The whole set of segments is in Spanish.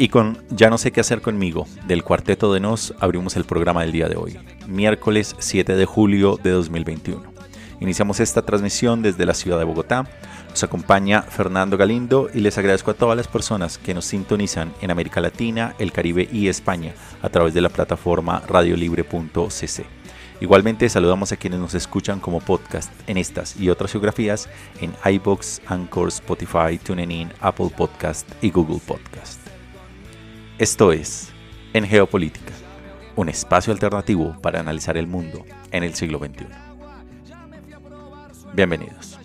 Y con Ya no sé qué hacer conmigo, del Cuarteto de Nos, abrimos el programa del día de hoy, miércoles 7 de julio de 2021. Iniciamos esta transmisión desde la ciudad de Bogotá. Nos acompaña Fernando Galindo y les agradezco a todas las personas que nos sintonizan en América Latina, el Caribe y España a través de la plataforma radiolibre.cc. Igualmente saludamos a quienes nos escuchan como podcast en estas y otras geografías en iBox, Anchor, Spotify, TuneIn, Apple Podcast y Google Podcast. Esto es En Geopolítica, un espacio alternativo para analizar el mundo en el siglo XXI. Bienvenidos.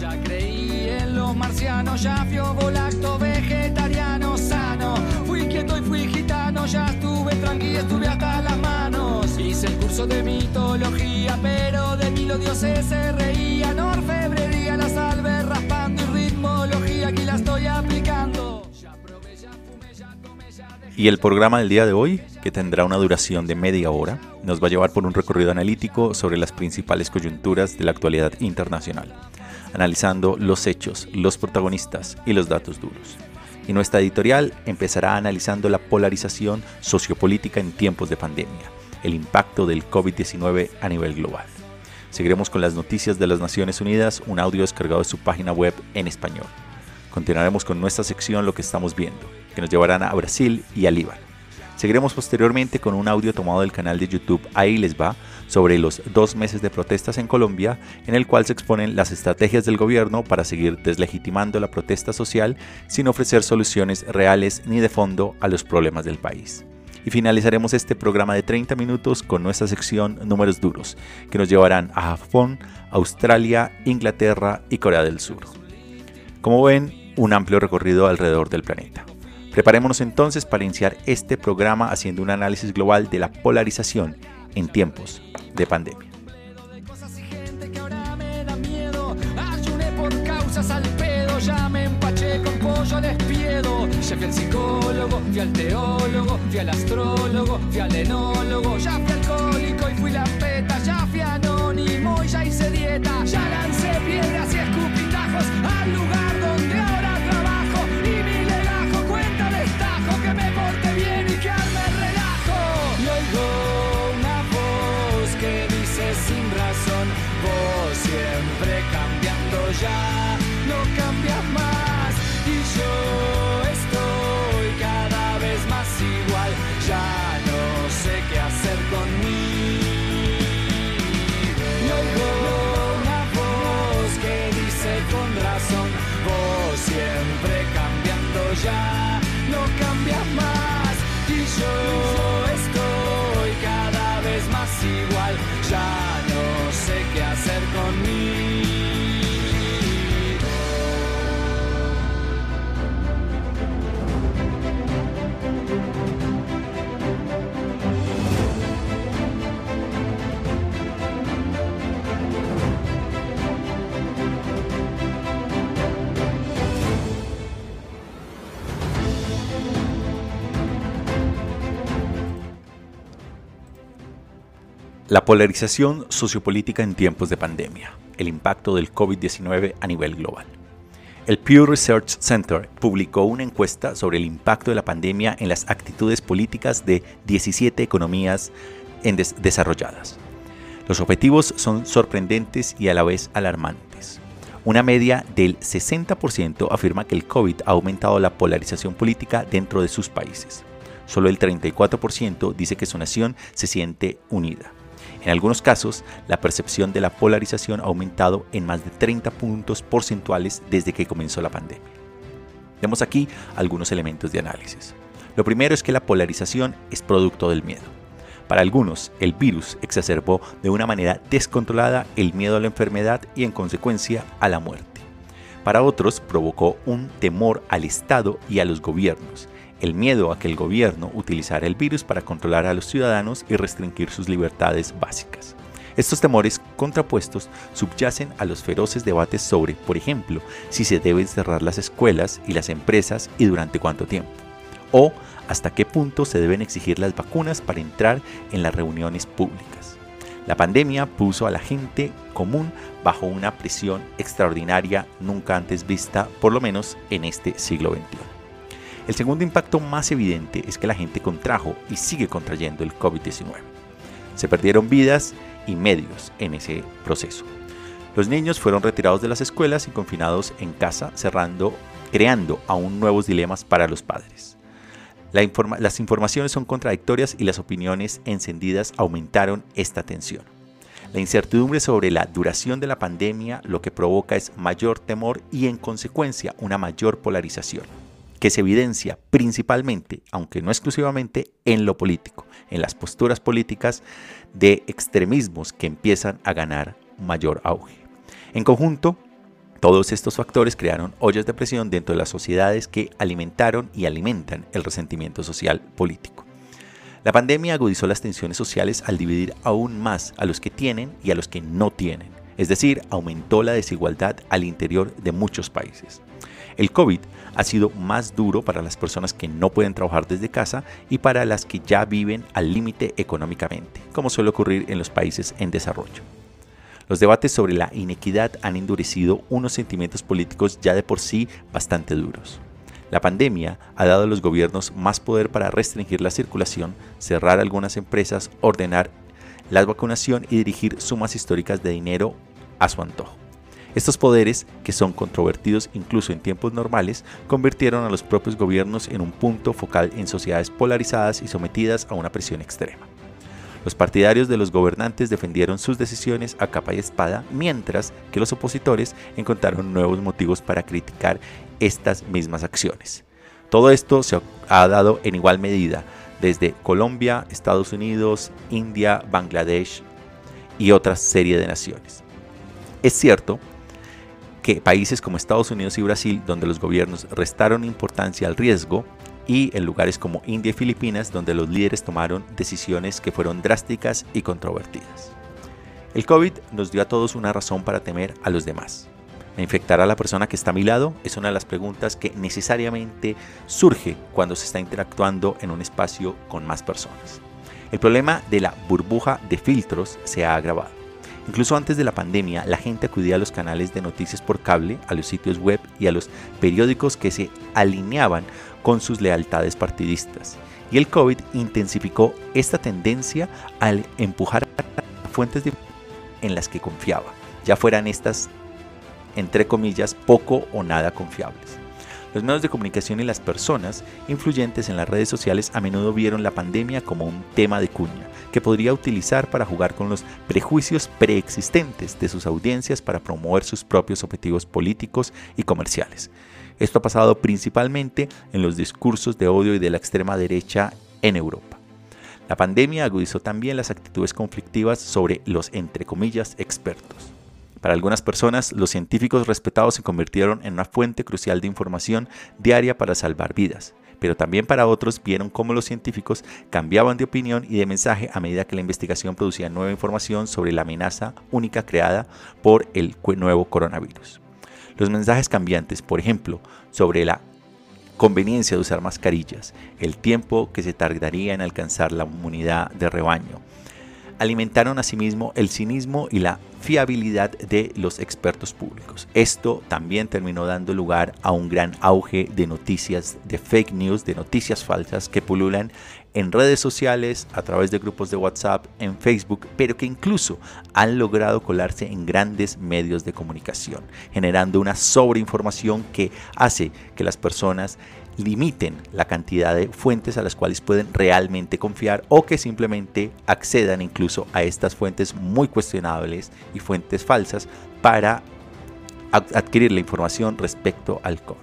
Ya creí en los marcianos, ya fui vegetariano sano. Fui quieto y fui gitano, ya estuve tranqui, De mitología, pero de mí los dioses se reían. Orfebrería, la salve raspando y ritmología, aquí la estoy aplicando. Y el programa del día de hoy, que tendrá una duración de media hora, nos va a llevar por un recorrido analítico sobre las principales coyunturas de la actualidad internacional, analizando los hechos, los protagonistas y los datos duros. Y nuestra editorial empezará analizando la polarización sociopolítica en tiempos de pandemia, el impacto del COVID-19 a nivel global. Seguiremos con las noticias de las Naciones Unidas, un audio descargado de su página web en español. Continuaremos con nuestra sección Lo que estamos viendo, que nos llevarán a Brasil y a Líbano. Seguiremos posteriormente con un audio tomado del canal de YouTube Ahí les va sobre los dos meses de protestas en Colombia, en el cual se exponen las estrategias del gobierno para seguir deslegitimando la protesta social sin ofrecer soluciones reales ni de fondo a los problemas del país. Y finalizaremos este programa de 30 minutos con nuestra sección Números Duros, que nos llevarán a Japón, Australia, Inglaterra y Corea del Sur. Como ven, un amplio recorrido alrededor del planeta. Preparémonos entonces para iniciar este programa haciendo un análisis global de la polarización en tiempos de pandemia. Fui al teólogo, fui al astrólogo, fui al enólogo. Ya fui alcohólico y fui la peta, ya fui anónimo y ya hice dieta. Ya lancé La polarización sociopolítica en tiempos de pandemia, el impacto del COVID-19 a nivel global. El Pew Research Center publicó una encuesta sobre el impacto de la pandemia en las actitudes políticas de 17 economías desarrolladas. Los objetivos son sorprendentes y a la vez alarmantes. Una media del 60% afirma que el COVID ha aumentado la polarización política dentro de sus países. Solo el 34% dice que su nación se siente unida. En algunos casos, la percepción de la polarización ha aumentado en más de 30 puntos porcentuales desde que comenzó la pandemia. Vemos aquí algunos elementos de análisis. Lo primero es que la polarización es producto del miedo. Para algunos, el virus exacerbó de una manera descontrolada el miedo a la enfermedad y en consecuencia a la muerte. Para otros, provocó un temor al Estado y a los gobiernos, el miedo a que el gobierno utilizara el virus para controlar a los ciudadanos y restringir sus libertades básicas. Estos temores contrapuestos subyacen a los feroces debates sobre, por ejemplo, si se deben cerrar las escuelas y las empresas y durante cuánto tiempo, o hasta qué punto se deben exigir las vacunas para entrar en las reuniones públicas. La pandemia puso a la gente común bajo una presión extraordinaria nunca antes vista, por lo menos en este siglo XXI. El segundo impacto más evidente es que la gente contrajo y sigue contrayendo el COVID-19. Se perdieron vidas y medios en ese proceso. Los niños fueron retirados de las escuelas y confinados en casa, cerrando, creando aún nuevos dilemas para los padres. las informaciones son contradictorias y las opiniones encendidas aumentaron esta tensión. La incertidumbre sobre la duración de la pandemia lo que provoca es mayor temor y en consecuencia una mayor polarización que se evidencia principalmente, aunque no exclusivamente, en lo político, en las posturas políticas de extremismos que empiezan a ganar mayor auge. En conjunto, todos estos factores crearon ollas de presión dentro de las sociedades que alimentaron y alimentan el resentimiento social político. La pandemia agudizó las tensiones sociales al dividir aún más a los que tienen y a los que no tienen, es decir, aumentó la desigualdad al interior de muchos países. El COVID ha sido más duro para las personas que no pueden trabajar desde casa y para las que ya viven al límite económicamente, como suele ocurrir en los países en desarrollo. Los debates sobre la inequidad han endurecido unos sentimientos políticos ya de por sí bastante duros. La pandemia ha dado a los gobiernos más poder para restringir la circulación, cerrar algunas empresas, ordenar la vacunación y dirigir sumas históricas de dinero a su antojo. Estos poderes, que son controvertidos incluso en tiempos normales, convirtieron a los propios gobiernos en un punto focal en sociedades polarizadas y sometidas a una presión extrema. Los partidarios de los gobernantes defendieron sus decisiones a capa y espada, mientras que los opositores encontraron nuevos motivos para criticar estas mismas acciones. Todo esto se ha dado en igual medida desde Colombia, Estados Unidos, India, Bangladesh y otra serie de naciones. Es cierto que países como Estados Unidos y Brasil, donde los gobiernos restaron importancia al riesgo, y en lugares como India y Filipinas, donde los líderes tomaron decisiones que fueron drásticas y controvertidas. El COVID nos dio a todos una razón para temer a los demás. ¿Me infectará la persona que está a mi lado? Es una de las preguntas que necesariamente surge cuando se está interactuando en un espacio con más personas. El problema de la burbuja de filtros se ha agravado. Incluso antes de la pandemia, la gente acudía a los canales de noticias por cable, a los sitios web y a los periódicos que se alineaban con sus lealtades partidistas. Y el COVID intensificó esta tendencia al empujar fuentes en las que confiaba, ya fueran estas, entre comillas, poco o nada confiables. Los medios de comunicación y las personas influyentes en las redes sociales a menudo vieron la pandemia como un tema de cuña, que podría utilizar para jugar con los prejuicios preexistentes de sus audiencias para promover sus propios objetivos políticos y comerciales. Esto ha pasado principalmente en los discursos de odio y de la extrema derecha en Europa. La pandemia agudizó también las actitudes conflictivas sobre los, entre comillas, expertos. Para algunas personas, los científicos respetados se convirtieron en una fuente crucial de información diaria para salvar vidas, pero también para otros vieron cómo los científicos cambiaban de opinión y de mensaje a medida que la investigación producía nueva información sobre la amenaza única creada por el nuevo coronavirus. Los mensajes cambiantes, por ejemplo, sobre la conveniencia de usar mascarillas, el tiempo que se tardaría en alcanzar la inmunidad de rebaño, alimentaron asimismo el cinismo y la fiabilidad de los expertos públicos. Esto también terminó dando lugar a un gran auge de noticias, de fake news, de noticias falsas que pululan en redes sociales, a través de grupos de WhatsApp, en Facebook, pero que incluso han logrado colarse en grandes medios de comunicación, generando una sobreinformación que hace que las personas limiten la cantidad de fuentes a las cuales pueden realmente confiar o que simplemente accedan incluso a estas fuentes muy cuestionables y fuentes falsas para adquirir la información respecto al COVID.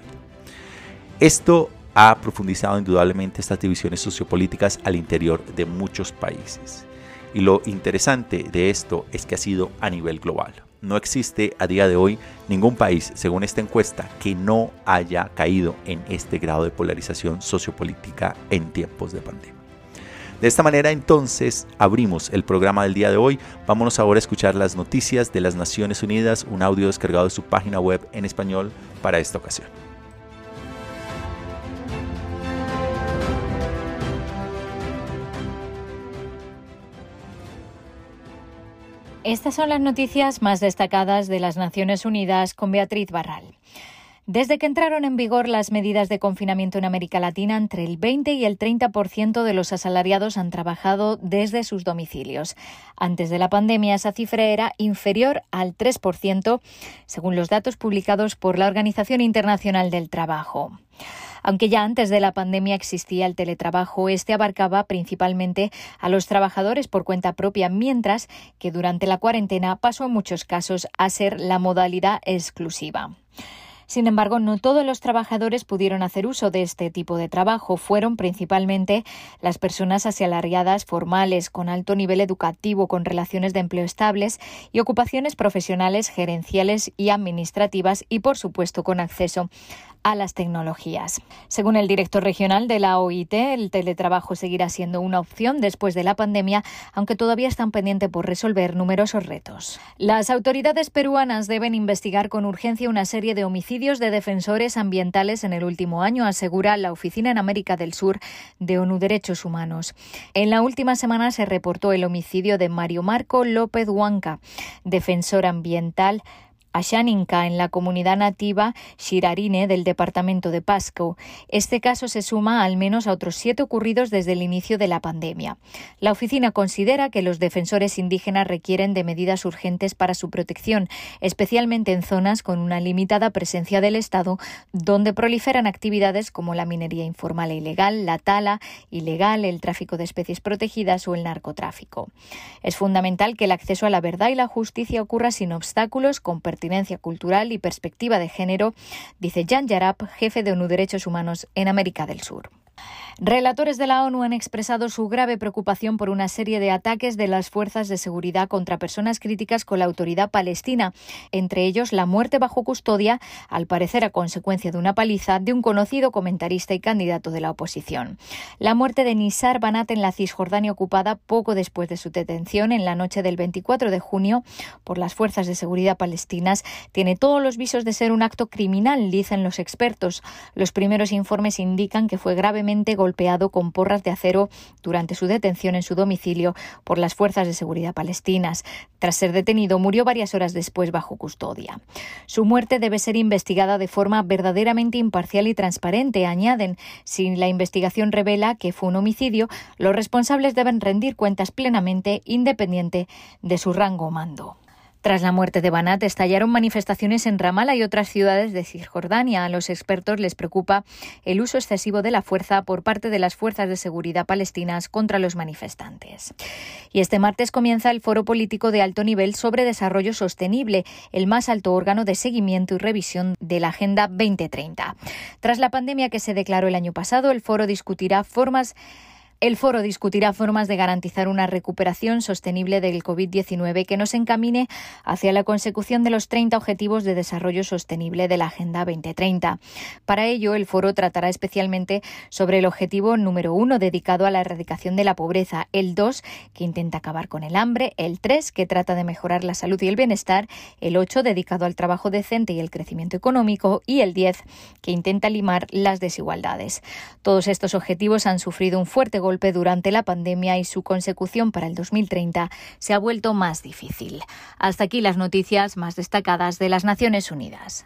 Esto ha profundizado indudablemente estas divisiones sociopolíticas al interior de muchos países. Y lo interesante de esto es que ha sido a nivel global. No existe a día de hoy ningún país, según esta encuesta, que no haya caído en este grado de polarización sociopolítica en tiempos de pandemia. De esta manera entonces abrimos el programa del día de hoy. Vámonos ahora a escuchar las noticias de las Naciones Unidas, un audio descargado de su página web en español para esta ocasión. Estas son las noticias más destacadas de las Naciones Unidas con Beatriz Barral. Desde que entraron en vigor las medidas de confinamiento en América Latina, entre el 20 y el 30% de los asalariados han trabajado desde sus domicilios. Antes de la pandemia, esa cifra era inferior al 3%, según los datos publicados por la Organización Internacional del Trabajo. Aunque ya antes de la pandemia existía el teletrabajo, este abarcaba principalmente a los trabajadores por cuenta propia, mientras que durante la cuarentena pasó en muchos casos a ser la modalidad exclusiva. Sin embargo, no todos los trabajadores pudieron hacer uso de este tipo de trabajo. Fueron principalmente las personas asalariadas formales, con alto nivel educativo, con relaciones de empleo estables y ocupaciones profesionales, gerenciales y administrativas y, por supuesto, con acceso a las tecnologías. Según el director regional de la OIT, el teletrabajo seguirá siendo una opción después de la pandemia, aunque todavía están pendientes por resolver numerosos retos. Las autoridades peruanas deben investigar con urgencia una serie de homicidios de defensores ambientales en el último año, asegura la Oficina en América del Sur de ONU Derechos Humanos. En la última semana se reportó el homicidio de Mario Marco López Huanca, defensor ambiental Ashaninka en la comunidad nativa Shirarine del departamento de Pasco. Este caso se suma al menos a otros siete ocurridos desde el inicio de la pandemia. La oficina considera que los defensores indígenas requieren de medidas urgentes para su protección, especialmente en zonas con una limitada presencia del Estado, donde proliferan actividades como la minería informal e ilegal, la tala ilegal, el tráfico de especies protegidas o el narcotráfico. Es fundamental que el acceso a la verdad y la justicia ocurra sin obstáculos, con cultural y perspectiva de género, dice Jan Yarab, jefe de ONU Derechos Humanos en América del Sur. Relatores de la ONU han expresado su grave preocupación por una serie de ataques de las fuerzas de seguridad contra personas críticas con la autoridad palestina, entre ellos la muerte bajo custodia, al parecer a consecuencia de una paliza de un conocido comentarista y candidato de la oposición. La muerte de Nisar Banat en la Cisjordania ocupada poco después de su detención en la noche del 24 de junio por las fuerzas de seguridad palestinas tiene todos los visos de ser un acto criminal, dicen los expertos. Los primeros informes indican que fue gravemente golpeado con porras de acero durante su detención en su domicilio por las fuerzas de seguridad palestinas. Tras ser detenido, murió varias horas después bajo custodia. Su muerte debe ser investigada de forma verdaderamente imparcial y transparente, añaden. Si la investigación revela que fue un homicidio, los responsables deben rendir cuentas plenamente independiente de su rango mando. Tras la muerte de Banat, estallaron manifestaciones en Ramallah y otras ciudades de Cisjordania. A los expertos les preocupa el uso excesivo de la fuerza por parte de las fuerzas de seguridad palestinas contra los manifestantes. Y este martes comienza el Foro Político de Alto Nivel sobre Desarrollo Sostenible, el más alto órgano de seguimiento y revisión de la Agenda 2030. Tras la pandemia que se declaró el año pasado, el foro discutirá formas el foro discutirá formas de garantizar una recuperación sostenible del COVID-19 que nos encamine hacia la consecución de los 30 Objetivos de Desarrollo Sostenible de la Agenda 2030. Para ello, el foro tratará especialmente sobre el objetivo número uno dedicado a la erradicación de la pobreza, el 2 que intenta acabar con el hambre, el 3 que trata de mejorar la salud y el bienestar, el 8 dedicado al trabajo decente y el crecimiento económico y el 10 que intenta limar las desigualdades. Todos estos objetivos han sufrido un fuerte durante la pandemia y su consecución para el 2030 se ha vuelto más difícil. Hasta aquí las noticias más destacadas de las Naciones Unidas.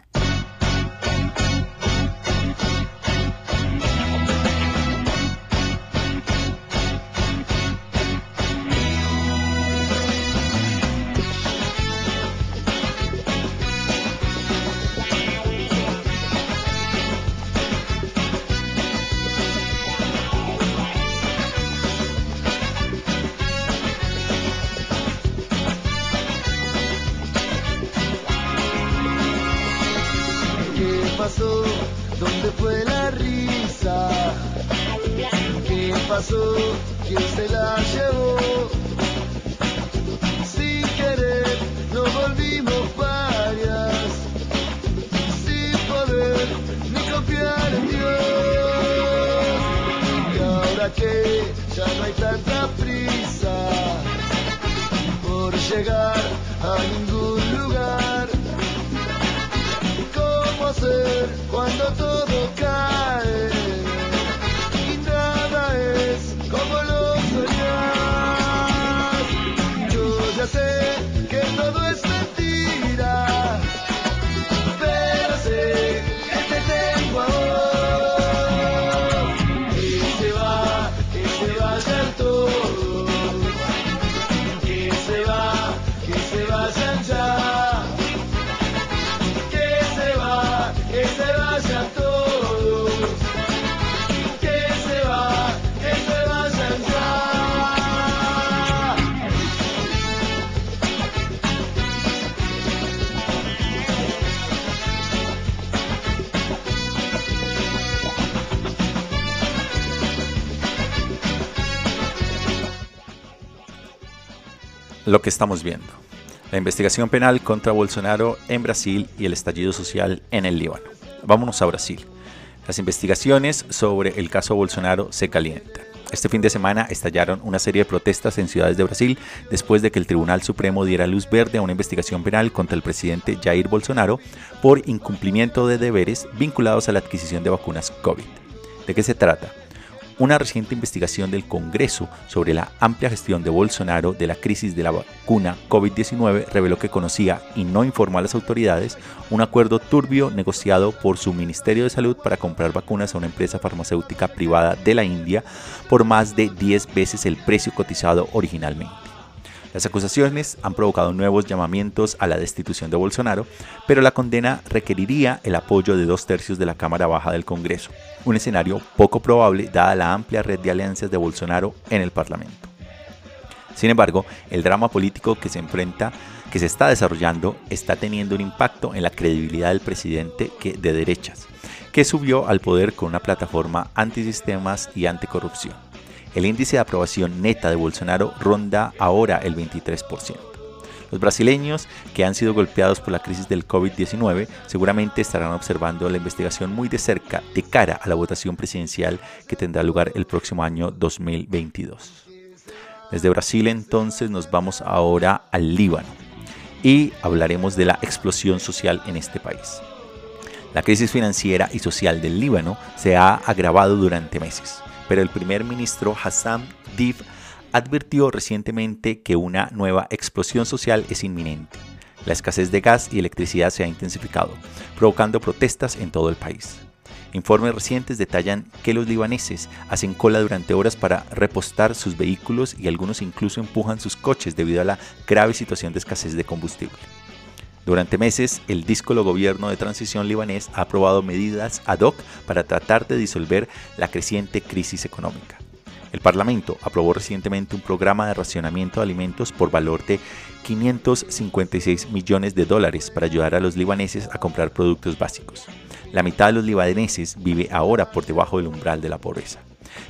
Lo que estamos viendo. La investigación penal contra Bolsonaro en Brasil y el estallido social en el Líbano. Vámonos a Brasil. Las investigaciones sobre el caso Bolsonaro se calientan. Este fin de semana estallaron una serie de protestas en ciudades de Brasil después de que el Tribunal Supremo diera luz verde a una investigación penal contra el presidente Jair Bolsonaro por incumplimiento de deberes vinculados a la adquisición de vacunas COVID. ¿De qué se trata? Una reciente investigación del Congreso sobre la amplia gestión de Bolsonaro de la crisis de la vacuna COVID-19 reveló que conocía y no informó a las autoridades un acuerdo turbio negociado por su Ministerio de Salud para comprar vacunas a una empresa farmacéutica privada de la India por más de 10 veces el precio cotizado originalmente. Las acusaciones han provocado nuevos llamamientos a la destitución de Bolsonaro, pero la condena requeriría el apoyo de dos tercios de la Cámara Baja del Congreso, un escenario poco probable dada la amplia red de alianzas de Bolsonaro en el Parlamento. Sin embargo, el drama político que se enfrenta que se está desarrollando está teniendo un impacto en la credibilidad del presidente que, de derechas, que subió al poder con una plataforma antisistemas y anticorrupción. El índice de aprobación neta de Bolsonaro ronda ahora el 23%. Los brasileños que han sido golpeados por la crisis del COVID-19 seguramente estarán observando la investigación muy de cerca de cara a la votación presidencial que tendrá lugar el próximo año 2022. Desde Brasil entonces nos vamos ahora al Líbano y hablaremos de la explosión social en este país. La crisis financiera y social del Líbano se ha agravado durante meses pero el primer ministro Hassan Div advirtió recientemente que una nueva explosión social es inminente. La escasez de gas y electricidad se ha intensificado, provocando protestas en todo el país. Informes recientes detallan que los libaneses hacen cola durante horas para repostar sus vehículos y algunos incluso empujan sus coches debido a la grave situación de escasez de combustible. Durante meses, el díscolo gobierno de transición libanés ha aprobado medidas ad hoc para tratar de disolver la creciente crisis económica. El Parlamento aprobó recientemente un programa de racionamiento de alimentos por valor de 556 millones de dólares para ayudar a los libaneses a comprar productos básicos. La mitad de los libaneses vive ahora por debajo del umbral de la pobreza,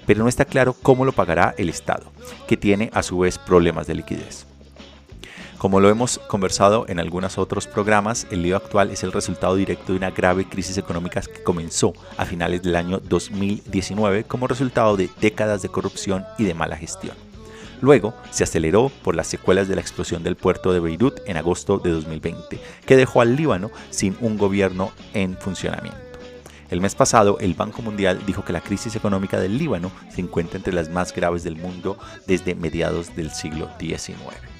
pero no está claro cómo lo pagará el Estado, que tiene a su vez problemas de liquidez. Como lo hemos conversado en algunos otros programas, el lío actual es el resultado directo de una grave crisis económica que comenzó a finales del año 2019 como resultado de décadas de corrupción y de mala gestión. Luego se aceleró por las secuelas de la explosión del puerto de Beirut en agosto de 2020, que dejó al Líbano sin un gobierno en funcionamiento. El mes pasado, el Banco Mundial dijo que la crisis económica del Líbano se encuentra entre las más graves del mundo desde mediados del siglo XIX.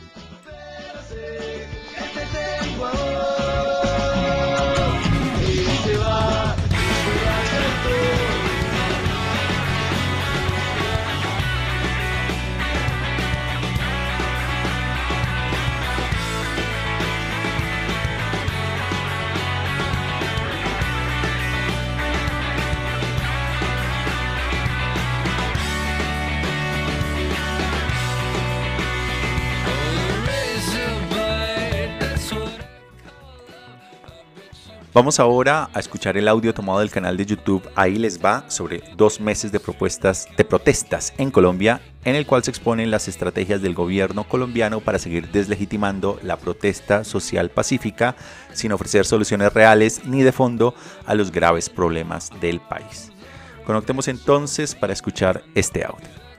Vamos ahora a escuchar el audio tomado del canal de YouTube Ahí les va sobre dos meses de propuestas de protestas en Colombia, en el cual se exponen las estrategias del gobierno colombiano para seguir deslegitimando la protesta social pacífica sin ofrecer soluciones reales ni de fondo a los graves problemas del país. Conectemos entonces para escuchar este audio.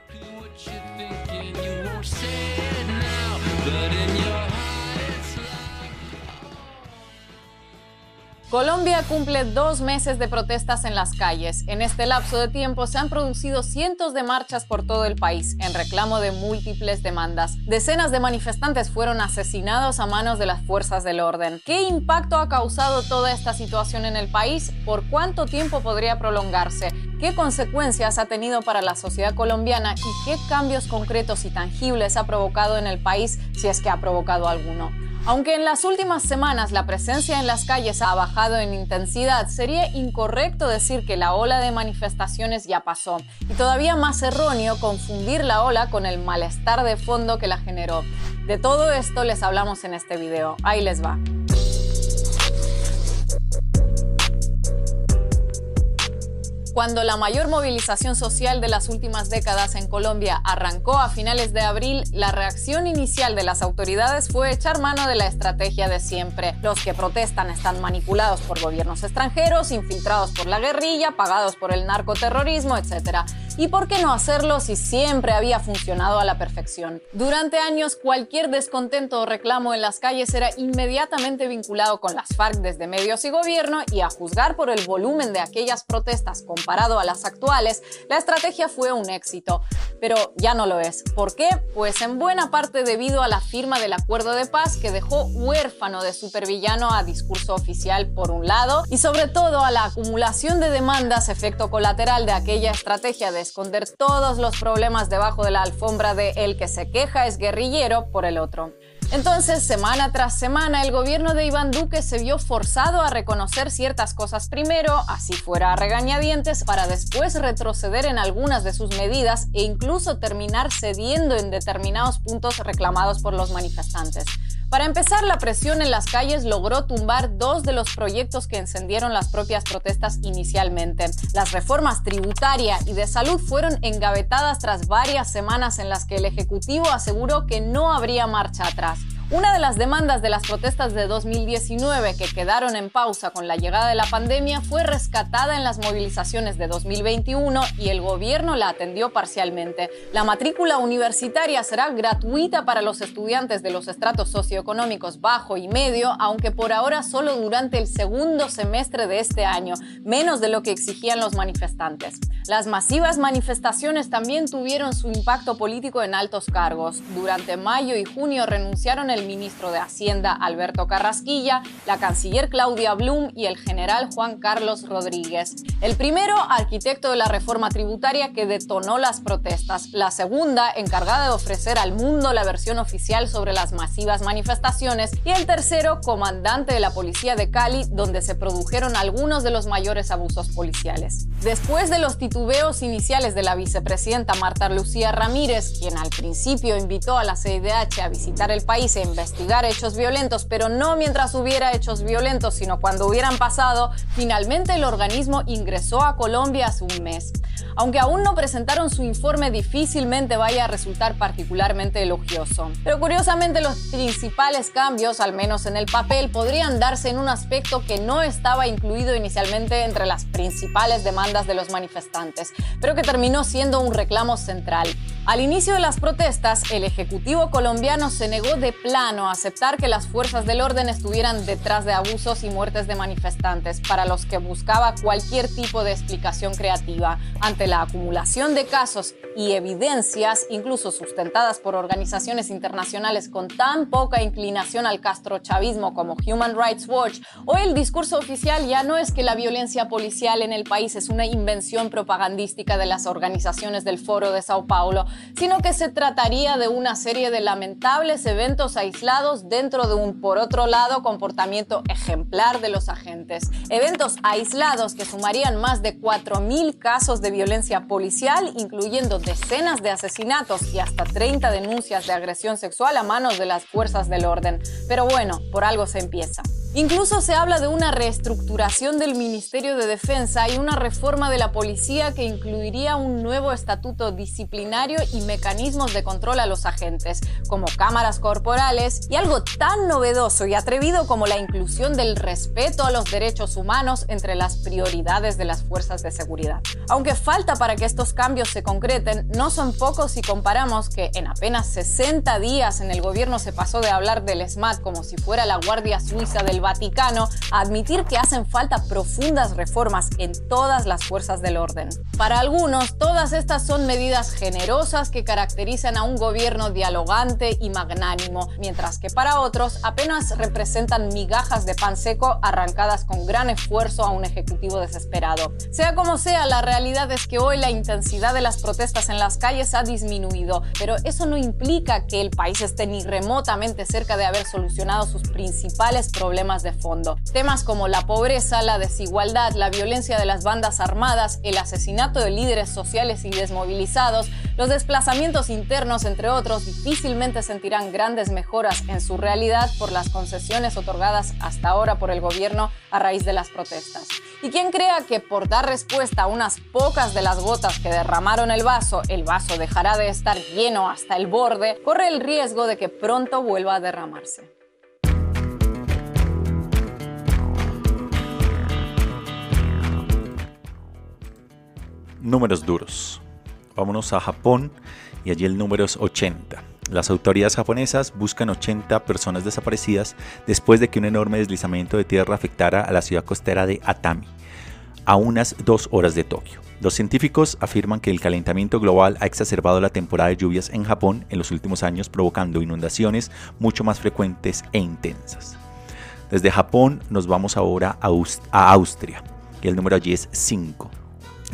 Colombia cumple dos meses de protestas en las calles. En este lapso de tiempo se han producido cientos de marchas por todo el país en reclamo de múltiples demandas. Decenas de manifestantes fueron asesinados a manos de las fuerzas del orden. ¿Qué impacto ha causado toda esta situación en el país? ¿Por cuánto tiempo podría prolongarse? ¿Qué consecuencias ha tenido para la sociedad colombiana y qué cambios concretos y tangibles ha provocado en el país si es que ha provocado alguno? Aunque en las últimas semanas la presencia en las calles ha bajado en intensidad, sería incorrecto decir que la ola de manifestaciones ya pasó y todavía más erróneo confundir la ola con el malestar de fondo que la generó. De todo esto les hablamos en este video. Ahí les va. Cuando la mayor movilización social de las últimas décadas en Colombia arrancó a finales de abril, la reacción inicial de las autoridades fue echar mano de la estrategia de siempre. Los que protestan están manipulados por gobiernos extranjeros, infiltrados por la guerrilla, pagados por el narcoterrorismo, etc. ¿Y por qué no hacerlo si siempre había funcionado a la perfección? Durante años, cualquier descontento o reclamo en las calles era inmediatamente vinculado con las FARC desde medios y gobierno y a juzgar por el volumen de aquellas protestas comparado a las actuales, la estrategia fue un éxito. Pero ya no lo es. ¿Por qué? Pues en buena parte debido a la firma del acuerdo de paz que dejó huérfano de supervillano a discurso oficial por un lado y sobre todo a la acumulación de demandas efecto colateral de aquella estrategia de esconder todos los problemas debajo de la alfombra de el que se queja es guerrillero por el otro. Entonces, semana tras semana, el gobierno de Iván Duque se vio forzado a reconocer ciertas cosas primero, así fuera a regañadientes, para después retroceder en algunas de sus medidas e incluso terminar cediendo en determinados puntos reclamados por los manifestantes. Para empezar, la presión en las calles logró tumbar dos de los proyectos que encendieron las propias protestas inicialmente. Las reformas tributaria y de salud fueron engavetadas tras varias semanas en las que el Ejecutivo aseguró que no habría marcha atrás. Una de las demandas de las protestas de 2019 que quedaron en pausa con la llegada de la pandemia fue rescatada en las movilizaciones de 2021 y el gobierno la atendió parcialmente. La matrícula universitaria será gratuita para los estudiantes de los estratos socioeconómicos bajo y medio, aunque por ahora solo durante el segundo semestre de este año, menos de lo que exigían los manifestantes. Las masivas manifestaciones también tuvieron su impacto político en altos cargos. Durante mayo y junio renunciaron el ministro de Hacienda Alberto Carrasquilla, la canciller Claudia Blum y el general Juan Carlos Rodríguez. El primero, arquitecto de la reforma tributaria que detonó las protestas. La segunda, encargada de ofrecer al mundo la versión oficial sobre las masivas manifestaciones. Y el tercero, comandante de la policía de Cali, donde se produjeron algunos de los mayores abusos policiales. Después de los titubeos iniciales de la vicepresidenta Marta Lucía Ramírez, quien al principio invitó a la CIDH a visitar el país investigar hechos violentos, pero no mientras hubiera hechos violentos, sino cuando hubieran pasado, finalmente el organismo ingresó a Colombia hace un mes. Aunque aún no presentaron su informe, difícilmente vaya a resultar particularmente elogioso. Pero curiosamente los principales cambios, al menos en el papel, podrían darse en un aspecto que no estaba incluido inicialmente entre las principales demandas de los manifestantes, pero que terminó siendo un reclamo central. Al inicio de las protestas, el Ejecutivo colombiano se negó de plano a aceptar que las fuerzas del orden estuvieran detrás de abusos y muertes de manifestantes, para los que buscaba cualquier tipo de explicación creativa. Ante la acumulación de casos y evidencias, incluso sustentadas por organizaciones internacionales con tan poca inclinación al castrochavismo como Human Rights Watch, hoy el discurso oficial ya no es que la violencia policial en el país es una invención propagandística de las organizaciones del Foro de Sao Paulo, sino que se trataría de una serie de lamentables eventos aislados dentro de un, por otro lado, comportamiento ejemplar de los agentes. Eventos aislados que sumarían más de 4.000 casos de violencia policial, incluyendo decenas de asesinatos y hasta 30 denuncias de agresión sexual a manos de las fuerzas del orden. Pero bueno, por algo se empieza. Incluso se habla de una reestructuración del Ministerio de Defensa y una reforma de la policía que incluiría un nuevo estatuto disciplinario y mecanismos de control a los agentes, como cámaras corporales y algo tan novedoso y atrevido como la inclusión del respeto a los derechos humanos entre las prioridades de las fuerzas de seguridad. Aunque falta para que estos cambios se concreten, no son pocos si comparamos que en apenas 60 días en el gobierno se pasó de hablar del SMAT como si fuera la Guardia Suiza del Vaticano a admitir que hacen falta profundas reformas en todas las fuerzas del orden. Para algunos, todas estas son medidas generosas que caracterizan a un gobierno dialogante y magnánimo, mientras que para otros apenas representan migajas de pan seco arrancadas con gran esfuerzo a un ejecutivo desesperado. Sea como sea, la realidad es que hoy la intensidad de las protestas en las calles ha disminuido, pero eso no implica que el país esté ni remotamente cerca de haber solucionado sus principales problemas de fondo. Temas como la pobreza, la desigualdad, la violencia de las bandas armadas, el asesinato de líderes sociales y desmovilizados, los desplazamientos internos, entre otros, difícilmente sentirán grandes mejoras en su realidad por las concesiones otorgadas hasta ahora por el gobierno a raíz de las protestas. Y quien crea que por dar respuesta a unas pocas de las gotas que derramaron el vaso, el vaso dejará de estar lleno hasta el borde, corre el riesgo de que pronto vuelva a derramarse. Números duros. Vámonos a Japón y allí el número es 80. Las autoridades japonesas buscan 80 personas desaparecidas después de que un enorme deslizamiento de tierra afectara a la ciudad costera de Atami, a unas dos horas de Tokio. Los científicos afirman que el calentamiento global ha exacerbado la temporada de lluvias en Japón en los últimos años, provocando inundaciones mucho más frecuentes e intensas. Desde Japón nos vamos ahora a, Austria, y el número allí es 5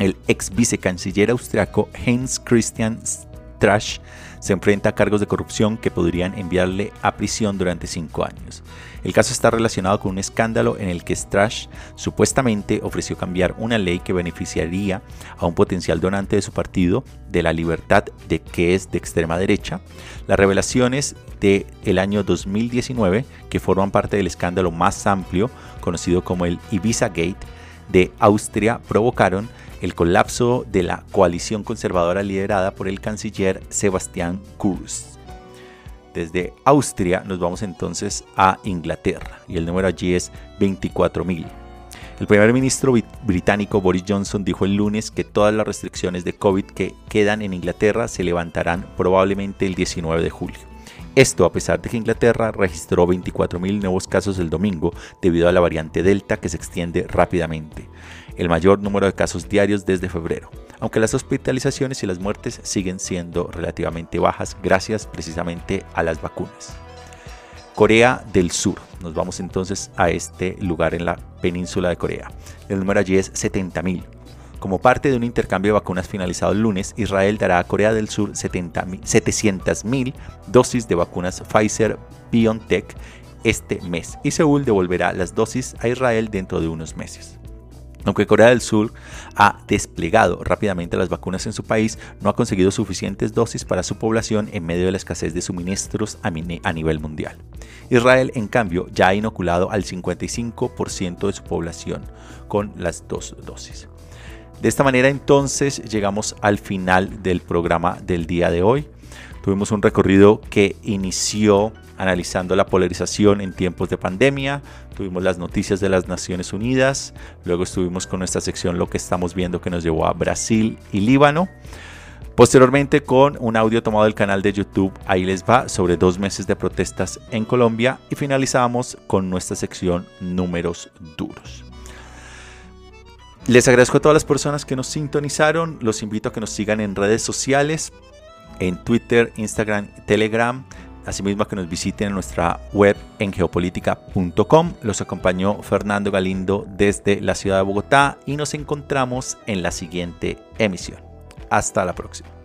el ex vicecanciller austriaco Heinz Christian Strache se enfrenta a cargos de corrupción que podrían enviarle a prisión durante cinco años. El caso está relacionado con un escándalo en el que Strache supuestamente ofreció cambiar una ley que beneficiaría a un potencial donante de su partido de la libertad de que es de extrema derecha. Las revelaciones del el año 2019, que forman parte del escándalo más amplio, conocido como el Ibiza Gate, de Austria, provocaron el colapso de la coalición conservadora liderada por el canciller Sebastián Kurz. Desde Austria nos vamos entonces a Inglaterra y el número allí es 24.000. El primer ministro británico Boris Johnson dijo el lunes que todas las restricciones de COVID que quedan en Inglaterra se levantarán probablemente el 19 de julio. Esto a pesar de que Inglaterra registró 24.000 nuevos casos el domingo debido a la variante Delta que se extiende rápidamente el mayor número de casos diarios desde febrero, aunque las hospitalizaciones y las muertes siguen siendo relativamente bajas gracias precisamente a las vacunas. Corea del Sur. Nos vamos entonces a este lugar en la península de Corea. El número allí es 70.000. Como parte de un intercambio de vacunas finalizado el lunes, Israel dará a Corea del Sur 700.000 dosis de vacunas Pfizer BioNTech este mes y Seúl devolverá las dosis a Israel dentro de unos meses. Aunque Corea del Sur ha desplegado rápidamente las vacunas en su país, no ha conseguido suficientes dosis para su población en medio de la escasez de suministros a nivel mundial. Israel, en cambio, ya ha inoculado al 55% de su población con las dos dosis. De esta manera entonces llegamos al final del programa del día de hoy. Tuvimos un recorrido que inició analizando la polarización en tiempos de pandemia, tuvimos las noticias de las Naciones Unidas, luego estuvimos con nuestra sección Lo que estamos viendo que nos llevó a Brasil y Líbano. Posteriormente con un audio tomado del canal de YouTube, ahí les va, sobre dos meses de protestas en Colombia. Y finalizamos con nuestra sección números duros. Les agradezco a todas las personas que nos sintonizaron, los invito a que nos sigan en redes sociales, en Twitter, Instagram, Telegram, asimismo que nos visiten en nuestra web en geopolítica.com. Los acompañó Fernando Galindo desde la ciudad de Bogotá y nos encontramos en la siguiente emisión. Hasta la próxima.